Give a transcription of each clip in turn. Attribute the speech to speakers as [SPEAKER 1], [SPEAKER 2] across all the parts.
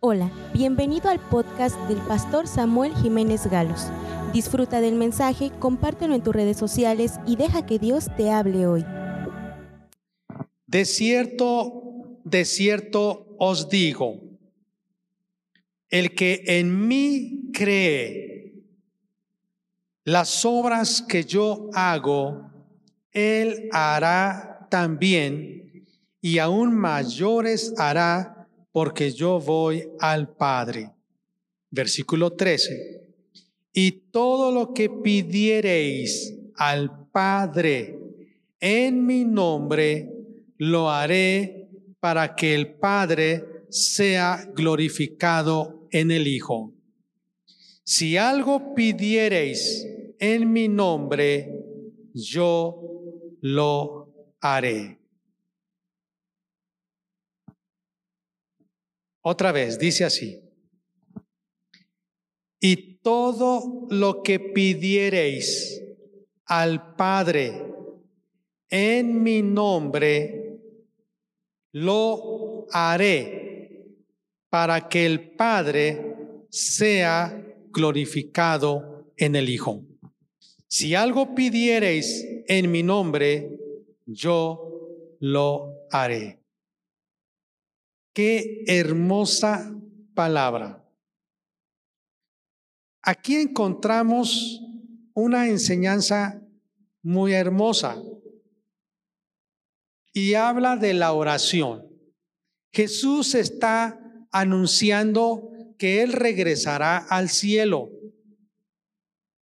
[SPEAKER 1] Hola, bienvenido al podcast del pastor Samuel Jiménez Galos. Disfruta del mensaje, compártelo en tus redes sociales y deja que Dios te hable hoy.
[SPEAKER 2] De cierto, de cierto os digo, el que en mí cree, las obras que yo hago, él hará también, y aún mayores hará porque yo voy al Padre. Versículo 13. Y todo lo que pidiereis al Padre en mi nombre, lo haré para que el Padre sea glorificado en el Hijo. Si algo pidiereis en mi nombre, yo lo haré. Otra vez, dice así. Y todo lo que pidiereis al Padre en mi nombre, lo haré para que el Padre sea glorificado en el Hijo. Si algo pidiereis en mi nombre, yo lo haré. Qué hermosa palabra. Aquí encontramos una enseñanza muy hermosa y habla de la oración. Jesús está anunciando que Él regresará al cielo.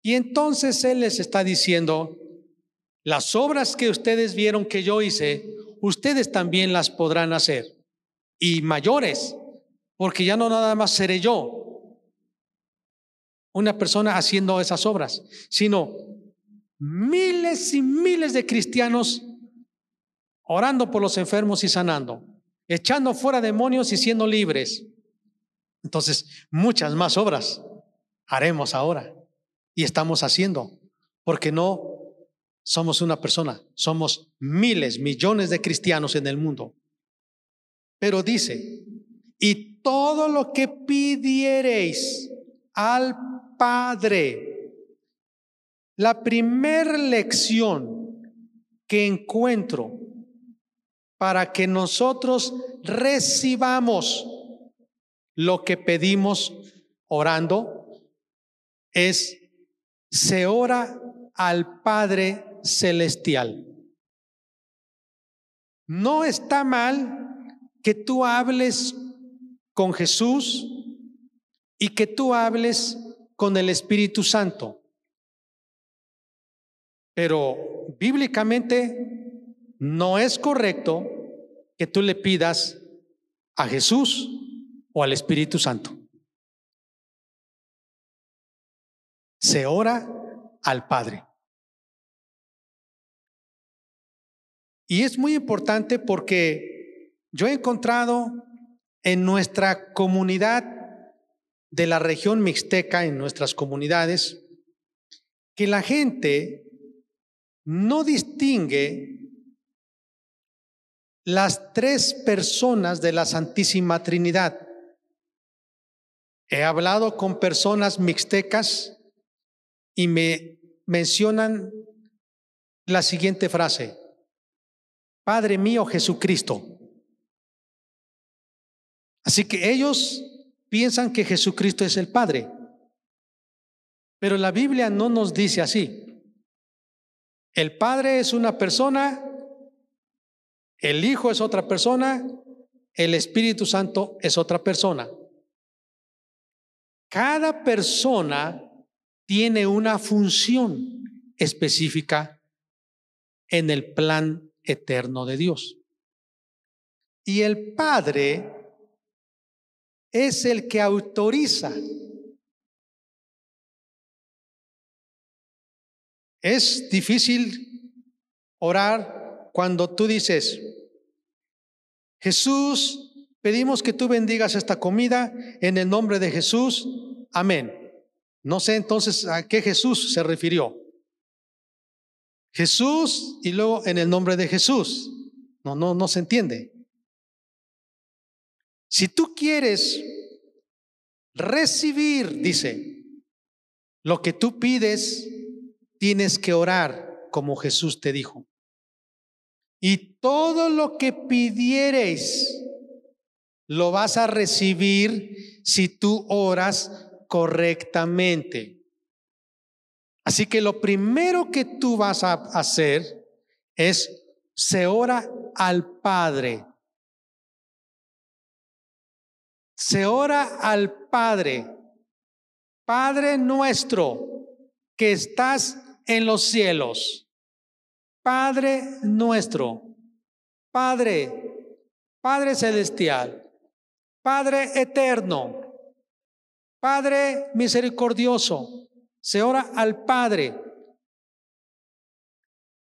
[SPEAKER 2] Y entonces Él les está diciendo, las obras que ustedes vieron que yo hice, ustedes también las podrán hacer y mayores, porque ya no nada más seré yo una persona haciendo esas obras, sino miles y miles de cristianos orando por los enfermos y sanando, echando fuera demonios y siendo libres. Entonces, muchas más obras haremos ahora y estamos haciendo, porque no somos una persona, somos miles, millones de cristianos en el mundo. Pero dice, y todo lo que pidiereis al Padre, la primera lección que encuentro para que nosotros recibamos lo que pedimos orando es se ora al Padre Celestial. No está mal que tú hables con Jesús y que tú hables con el Espíritu Santo. Pero bíblicamente no es correcto que tú le pidas a Jesús o al Espíritu Santo. Se ora al Padre. Y es muy importante porque yo he encontrado en nuestra comunidad de la región mixteca, en nuestras comunidades, que la gente no distingue las tres personas de la Santísima Trinidad. He hablado con personas mixtecas y me mencionan la siguiente frase, Padre mío Jesucristo. Así que ellos piensan que Jesucristo es el Padre. Pero la Biblia no nos dice así. El Padre es una persona, el Hijo es otra persona, el Espíritu Santo es otra persona. Cada persona tiene una función específica en el plan eterno de Dios. Y el Padre es el que autoriza. Es difícil orar cuando tú dices, Jesús, pedimos que tú bendigas esta comida en el nombre de Jesús. Amén. No sé entonces a qué Jesús se refirió. Jesús y luego en el nombre de Jesús. No, no, no se entiende. Si tú quieres recibir, dice, lo que tú pides, tienes que orar como Jesús te dijo. Y todo lo que pidiereis, lo vas a recibir si tú oras correctamente. Así que lo primero que tú vas a hacer es se ora al Padre. Se ora al Padre. Padre nuestro que estás en los cielos. Padre nuestro. Padre, Padre celestial. Padre eterno. Padre misericordioso. Se ora al Padre.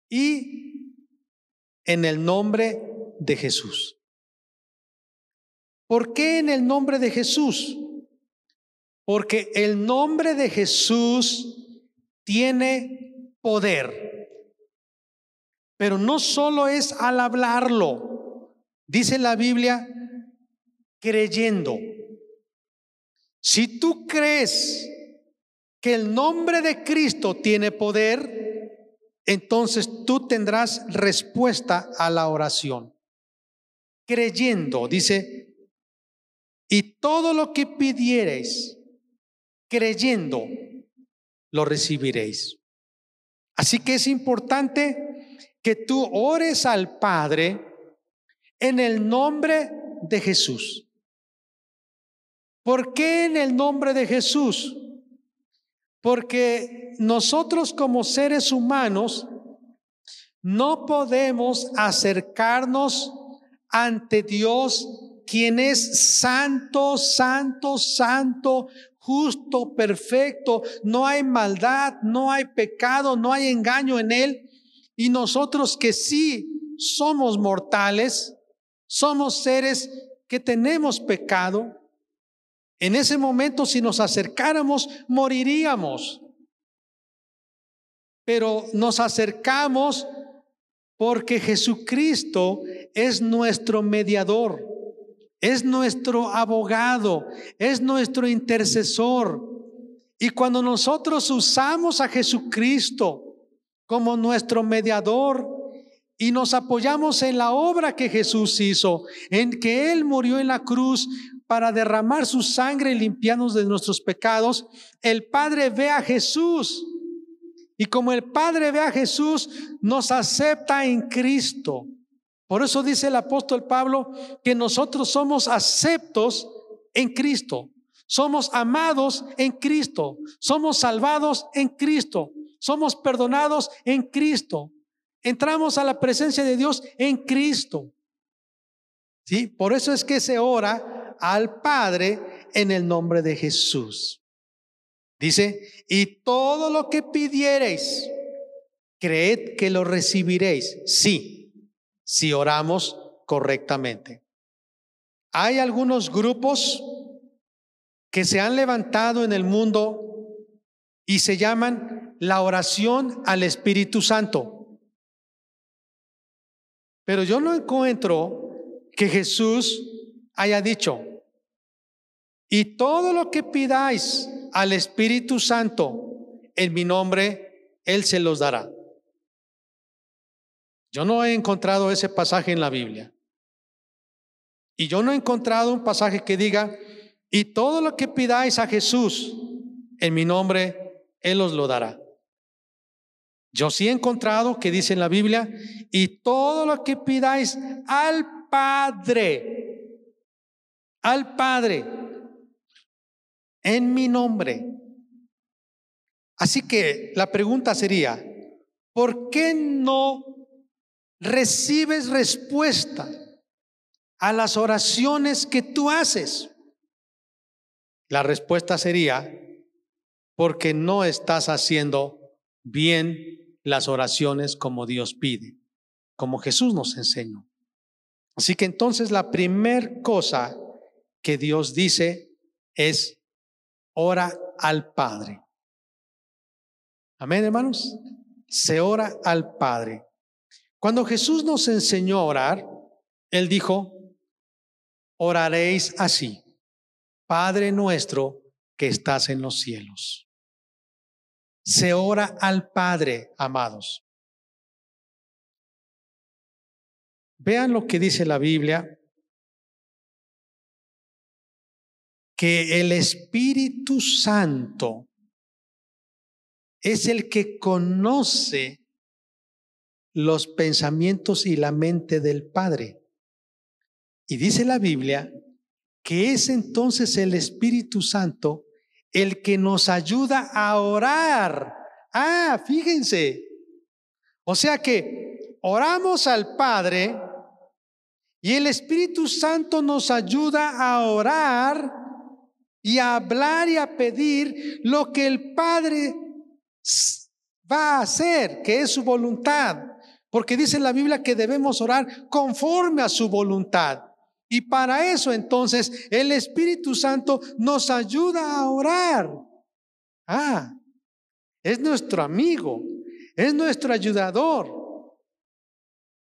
[SPEAKER 2] Y en el nombre de Jesús. ¿Por qué en el nombre de Jesús? Porque el nombre de Jesús tiene poder. Pero no solo es al hablarlo, dice la Biblia, creyendo. Si tú crees que el nombre de Cristo tiene poder, entonces tú tendrás respuesta a la oración. Creyendo, dice, y todo lo que pidiereis, creyendo, lo recibiréis. Así que es importante que tú ores al Padre en el nombre de Jesús. ¿Por qué en el nombre de Jesús? Porque nosotros como seres humanos no podemos acercarnos ante Dios, quien es santo, santo, santo, justo, perfecto, no hay maldad, no hay pecado, no hay engaño en él. Y nosotros que sí somos mortales, somos seres que tenemos pecado, en ese momento si nos acercáramos moriríamos. Pero nos acercamos porque Jesucristo es nuestro mediador es nuestro abogado, es nuestro intercesor. Y cuando nosotros usamos a Jesucristo como nuestro mediador y nos apoyamos en la obra que Jesús hizo, en que Él murió en la cruz para derramar su sangre y limpiarnos de nuestros pecados, el Padre ve a Jesús. Y como el Padre ve a Jesús, nos acepta en Cristo. Por eso dice el apóstol Pablo que nosotros somos aceptos en Cristo, somos amados en Cristo, somos salvados en Cristo, somos perdonados en Cristo, entramos a la presencia de Dios en Cristo. ¿Sí? Por eso es que se ora al Padre en el nombre de Jesús. Dice, y todo lo que pidiereis, creed que lo recibiréis. Sí si oramos correctamente. Hay algunos grupos que se han levantado en el mundo y se llaman la oración al Espíritu Santo. Pero yo no encuentro que Jesús haya dicho, y todo lo que pidáis al Espíritu Santo en mi nombre, Él se los dará. Yo no he encontrado ese pasaje en la Biblia. Y yo no he encontrado un pasaje que diga, y todo lo que pidáis a Jesús en mi nombre, Él os lo dará. Yo sí he encontrado que dice en la Biblia, y todo lo que pidáis al Padre, al Padre, en mi nombre. Así que la pregunta sería, ¿por qué no recibes respuesta a las oraciones que tú haces? La respuesta sería, porque no estás haciendo bien las oraciones como Dios pide, como Jesús nos enseñó. Así que entonces la primer cosa que Dios dice es, ora al Padre. Amén, hermanos. Se ora al Padre. Cuando Jesús nos enseñó a orar, Él dijo, oraréis así. Padre nuestro que estás en los cielos. Se ora al Padre, amados. Vean lo que dice la Biblia, que el Espíritu Santo es el que conoce los pensamientos y la mente del Padre. Y dice la Biblia que es entonces el Espíritu Santo el que nos ayuda a orar. Ah, fíjense. O sea que oramos al Padre y el Espíritu Santo nos ayuda a orar y a hablar y a pedir lo que el Padre va a hacer, que es su voluntad. Porque dice la Biblia que debemos orar conforme a su voluntad. Y para eso entonces el Espíritu Santo nos ayuda a orar. Ah, es nuestro amigo, es nuestro ayudador.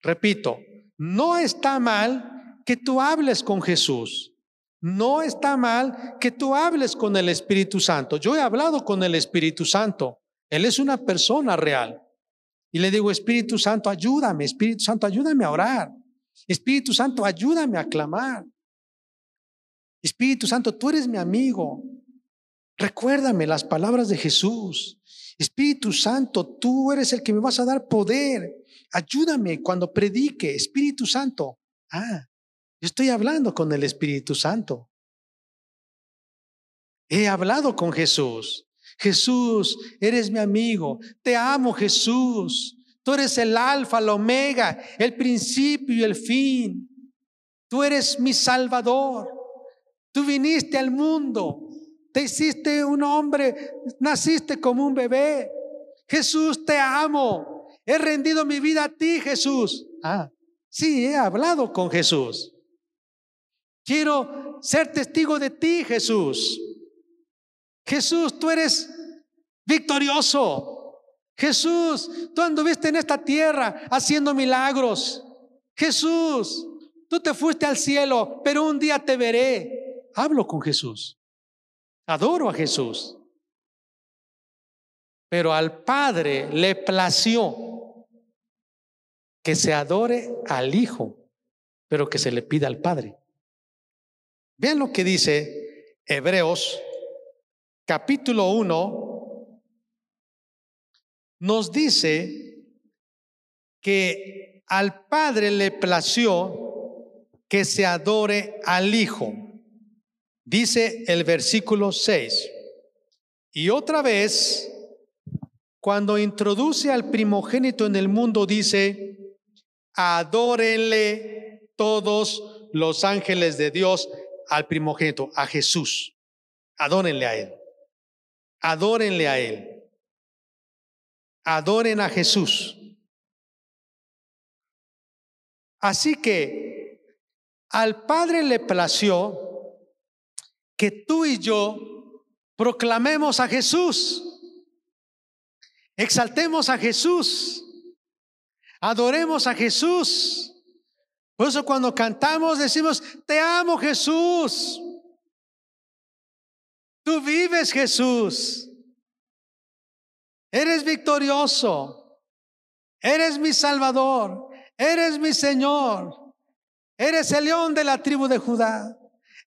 [SPEAKER 2] Repito, no está mal que tú hables con Jesús. No está mal que tú hables con el Espíritu Santo. Yo he hablado con el Espíritu Santo. Él es una persona real. Y le digo, Espíritu Santo, ayúdame, Espíritu Santo, ayúdame a orar. Espíritu Santo, ayúdame a clamar. Espíritu Santo, tú eres mi amigo. Recuérdame las palabras de Jesús. Espíritu Santo, tú eres el que me vas a dar poder. Ayúdame cuando predique. Espíritu Santo. Ah, yo estoy hablando con el Espíritu Santo. He hablado con Jesús. Jesús, eres mi amigo. Te amo, Jesús. Tú eres el alfa, el omega, el principio y el fin. Tú eres mi salvador. Tú viniste al mundo. Te hiciste un hombre, naciste como un bebé. Jesús, te amo. He rendido mi vida a ti, Jesús. Ah, sí, he hablado con Jesús. Quiero ser testigo de ti, Jesús. Jesús, tú eres victorioso. Jesús, tú anduviste en esta tierra haciendo milagros. Jesús, tú te fuiste al cielo, pero un día te veré. Hablo con Jesús. Adoro a Jesús. Pero al Padre le plació que se adore al Hijo, pero que se le pida al Padre. Vean lo que dice Hebreos capítulo 1, nos dice que al Padre le plació que se adore al Hijo. Dice el versículo 6. Y otra vez, cuando introduce al primogénito en el mundo, dice, adórenle todos los ángeles de Dios al primogénito, a Jesús. Adórenle a Él. Adórenle a Él adoren a Jesús. Así que al Padre le plació que tú y yo proclamemos a Jesús, exaltemos a Jesús, adoremos a Jesús. Por eso cuando cantamos decimos, te amo Jesús. Tú vives Jesús. Eres victorioso. Eres mi Salvador. Eres mi Señor. Eres el león de la tribu de Judá.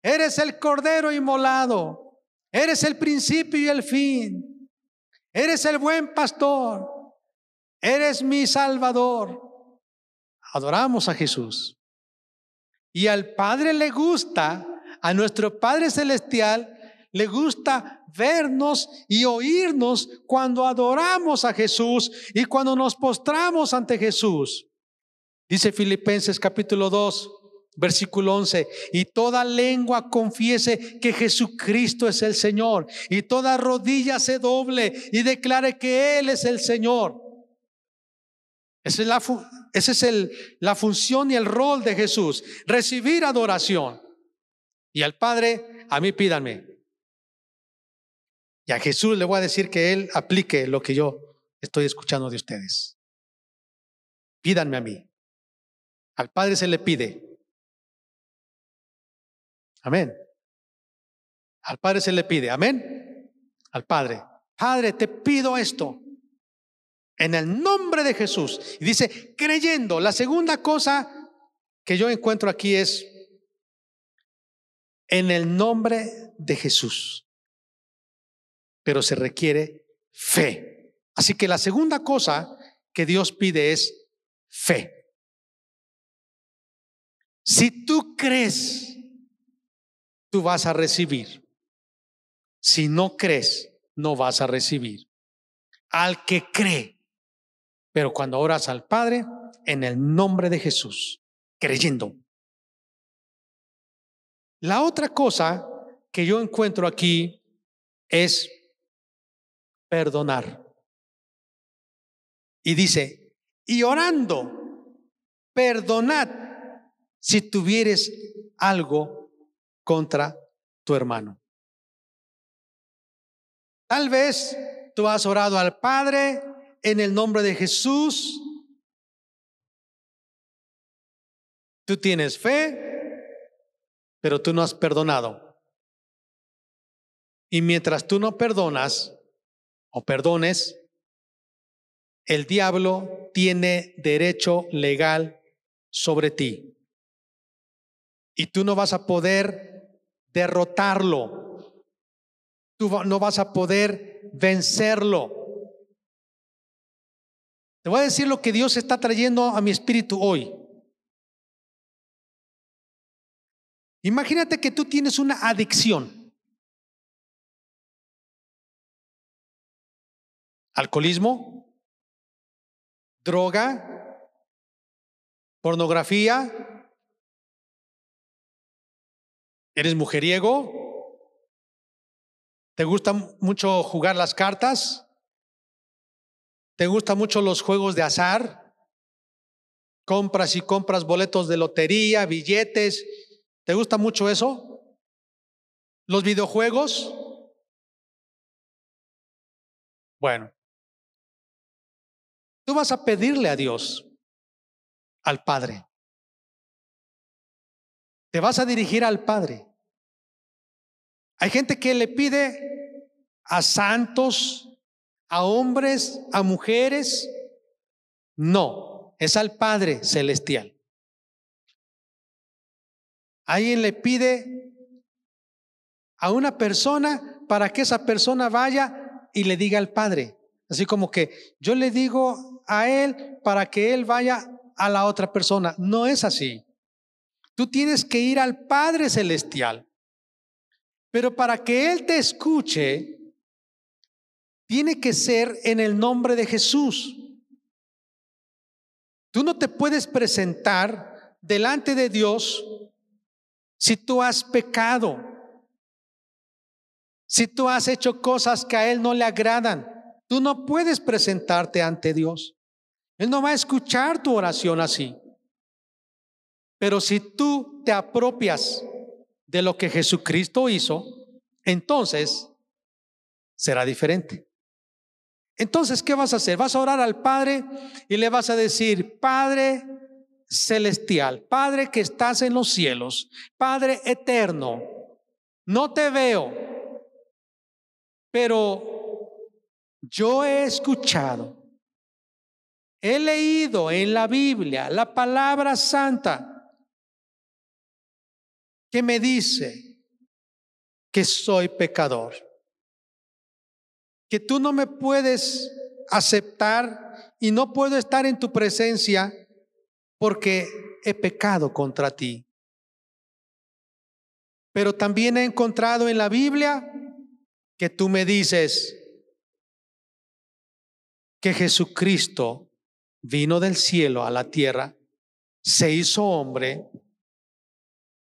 [SPEAKER 2] Eres el cordero inmolado. Eres el principio y el fin. Eres el buen pastor. Eres mi Salvador. Adoramos a Jesús. Y al Padre le gusta, a nuestro Padre Celestial, le gusta vernos y oírnos cuando adoramos a Jesús y cuando nos postramos ante Jesús. Dice Filipenses capítulo 2, versículo 11, y toda lengua confiese que Jesucristo es el Señor, y toda rodilla se doble y declare que Él es el Señor. Esa es, la, la función y el rol de Jesús, recibir adoración. Y al Padre, a mí pídanme. Y a Jesús le voy a decir que Él aplique lo que yo estoy escuchando de ustedes. Pídanme a mí. Al Padre se le pide. Amén. Al Padre se le pide, amén. Al Padre. Padre, te pido esto en el nombre de Jesús. Y dice, creyendo. La segunda cosa que yo encuentro aquí es en el nombre de Jesús. Pero se requiere fe. Así que la segunda cosa que Dios pide es fe. Si tú crees, tú vas a recibir. Si no crees, no vas a recibir. Al que cree. Pero cuando oras al Padre, en el nombre de Jesús, creyendo. La otra cosa que yo encuentro aquí es perdonar. Y dice, y orando, perdonad si tuvieres algo contra tu hermano. Tal vez tú has orado al Padre en el nombre de Jesús. Tú tienes fe, pero tú no has perdonado. Y mientras tú no perdonas perdones, el diablo tiene derecho legal sobre ti. Y tú no vas a poder derrotarlo. Tú no vas a poder vencerlo. Te voy a decir lo que Dios está trayendo a mi espíritu hoy. Imagínate que tú tienes una adicción. Alcoholismo, droga, pornografía, eres mujeriego, te gusta mucho jugar las cartas, te gustan mucho los juegos de azar, compras y compras boletos de lotería, billetes, ¿te gusta mucho eso? Los videojuegos. Bueno, Tú vas a pedirle a Dios, al Padre. Te vas a dirigir al Padre. Hay gente que le pide a santos, a hombres, a mujeres. No, es al Padre Celestial. Alguien le pide a una persona para que esa persona vaya y le diga al Padre. Así como que yo le digo a Él para que Él vaya a la otra persona. No es así. Tú tienes que ir al Padre Celestial. Pero para que Él te escuche, tiene que ser en el nombre de Jesús. Tú no te puedes presentar delante de Dios si tú has pecado, si tú has hecho cosas que a Él no le agradan. Tú no puedes presentarte ante Dios. Él no va a escuchar tu oración así. Pero si tú te apropias de lo que Jesucristo hizo, entonces será diferente. Entonces, ¿qué vas a hacer? Vas a orar al Padre y le vas a decir, Padre celestial, Padre que estás en los cielos, Padre eterno, no te veo, pero yo he escuchado He leído en la Biblia la palabra santa que me dice que soy pecador, que tú no me puedes aceptar y no puedo estar en tu presencia porque he pecado contra ti. Pero también he encontrado en la Biblia que tú me dices que Jesucristo vino del cielo a la tierra, se hizo hombre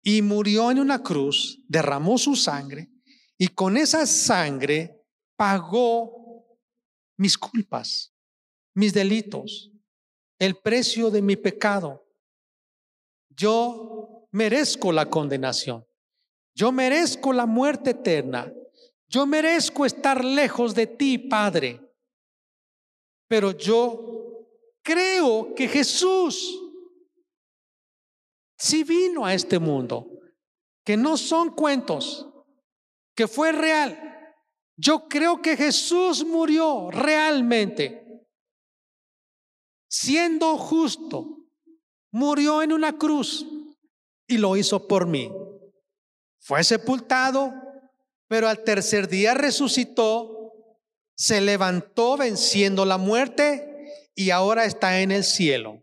[SPEAKER 2] y murió en una cruz, derramó su sangre y con esa sangre pagó mis culpas, mis delitos, el precio de mi pecado. Yo merezco la condenación. Yo merezco la muerte eterna. Yo merezco estar lejos de ti, Padre. Pero yo creo que Jesús sí vino a este mundo, que no son cuentos, que fue real. Yo creo que Jesús murió realmente, siendo justo, murió en una cruz y lo hizo por mí. Fue sepultado, pero al tercer día resucitó, se levantó venciendo la muerte y ahora está en el cielo.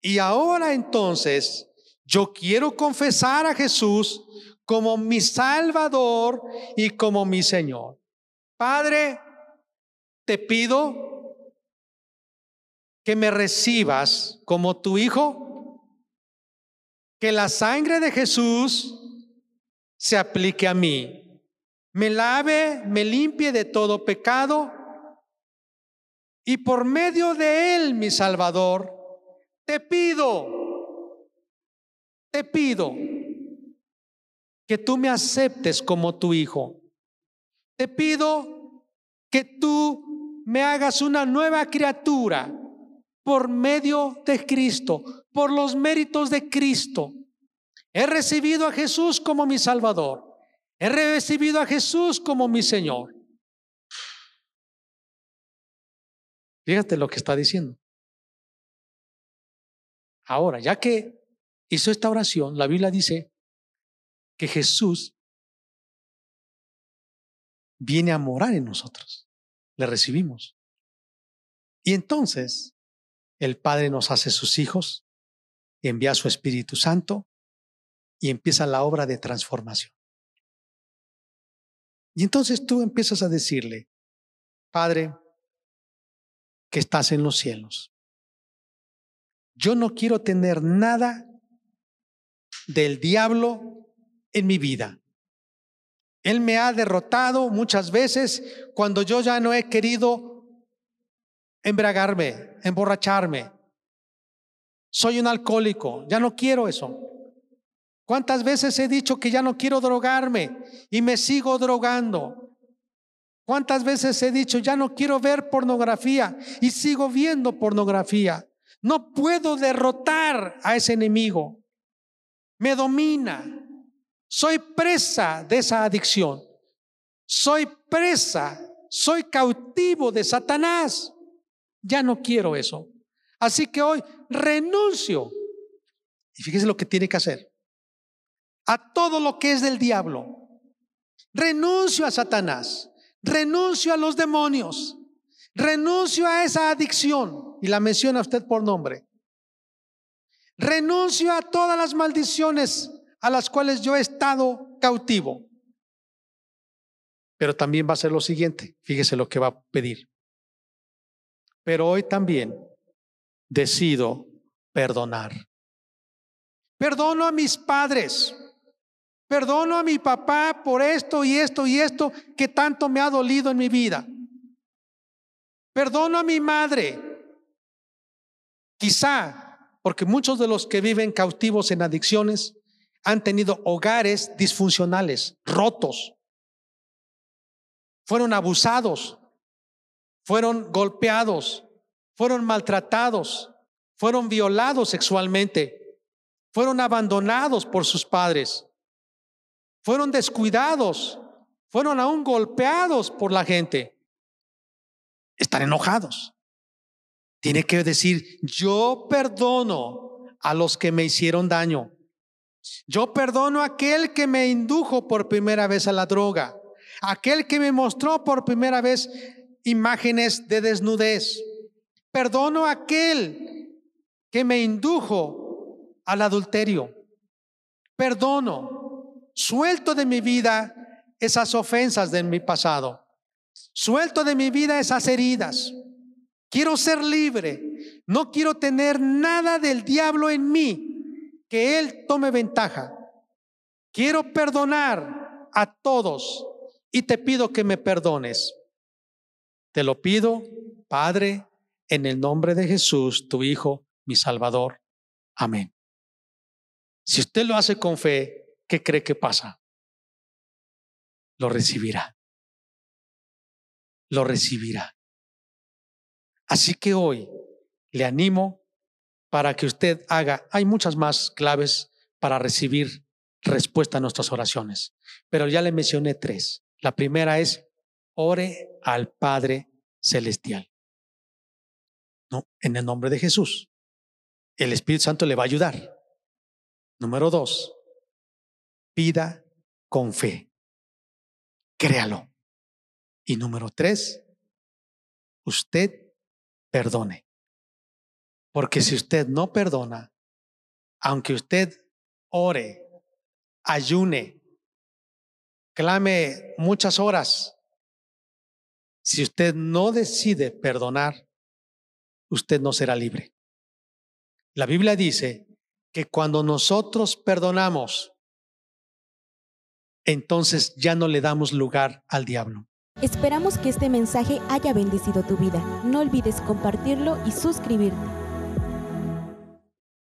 [SPEAKER 2] Y ahora entonces yo quiero confesar a Jesús como mi Salvador y como mi Señor. Padre, te pido que me recibas como tu Hijo, que la sangre de Jesús se aplique a mí, me lave, me limpie de todo pecado y por medio de Él, mi Salvador, te pido, te pido que tú me aceptes como tu hijo. Te pido que tú me hagas una nueva criatura por medio de Cristo, por los méritos de Cristo. He recibido a Jesús como mi Salvador. He recibido a Jesús como mi Señor. Fíjate lo que está diciendo. Ahora, ya que hizo esta oración, la Biblia dice que Jesús viene a morar en nosotros. Le recibimos. Y entonces el Padre nos hace sus hijos, envía su Espíritu Santo y empieza la obra de transformación. Y entonces tú empiezas a decirle, Padre, que estás en los cielos. Yo no quiero tener nada del diablo en mi vida. Él me ha derrotado muchas veces cuando yo ya no he querido embragarme, emborracharme. Soy un alcohólico, ya no quiero eso. ¿Cuántas veces he dicho que ya no quiero drogarme y me sigo drogando? ¿Cuántas veces he dicho ya no quiero ver pornografía y sigo viendo pornografía? No puedo derrotar a ese enemigo. Me domina. Soy presa de esa adicción. Soy presa, soy cautivo de Satanás. Ya no quiero eso. Así que hoy renuncio. Y fíjese lo que tiene que hacer. A todo lo que es del diablo. Renuncio a Satanás. Renuncio a los demonios. Renuncio a esa adicción. Y la menciona usted por nombre. Renuncio a todas las maldiciones a las cuales yo he estado cautivo. Pero también va a ser lo siguiente, fíjese lo que va a pedir. Pero hoy también decido perdonar. Perdono a mis padres. Perdono a mi papá por esto y esto y esto que tanto me ha dolido en mi vida. Perdono a mi madre. Quizá, porque muchos de los que viven cautivos en adicciones han tenido hogares disfuncionales, rotos. Fueron abusados, fueron golpeados, fueron maltratados, fueron violados sexualmente, fueron abandonados por sus padres, fueron descuidados, fueron aún golpeados por la gente. Están enojados. Tiene que decir, yo perdono a los que me hicieron daño. Yo perdono a aquel que me indujo por primera vez a la droga, aquel que me mostró por primera vez imágenes de desnudez. Perdono a aquel que me indujo al adulterio. Perdono, suelto de mi vida esas ofensas de mi pasado. Suelto de mi vida esas heridas. Quiero ser libre. No quiero tener nada del diablo en mí que Él tome ventaja. Quiero perdonar a todos y te pido que me perdones. Te lo pido, Padre, en el nombre de Jesús, tu Hijo, mi Salvador. Amén. Si usted lo hace con fe, ¿qué cree que pasa? Lo recibirá. Lo recibirá. Así que hoy le animo para que usted haga, hay muchas más claves para recibir respuesta a nuestras oraciones. Pero ya le mencioné tres. La primera es, ore al Padre Celestial. No, en el nombre de Jesús. El Espíritu Santo le va a ayudar. Número dos, pida con fe. Créalo. Y número tres, usted perdone. Porque si usted no perdona, aunque usted ore, ayune, clame muchas horas, si usted no decide perdonar, usted no será libre. La Biblia dice que cuando nosotros perdonamos, entonces ya no le damos lugar al diablo.
[SPEAKER 1] Esperamos que este mensaje haya bendecido tu vida. No olvides compartirlo y suscribirte.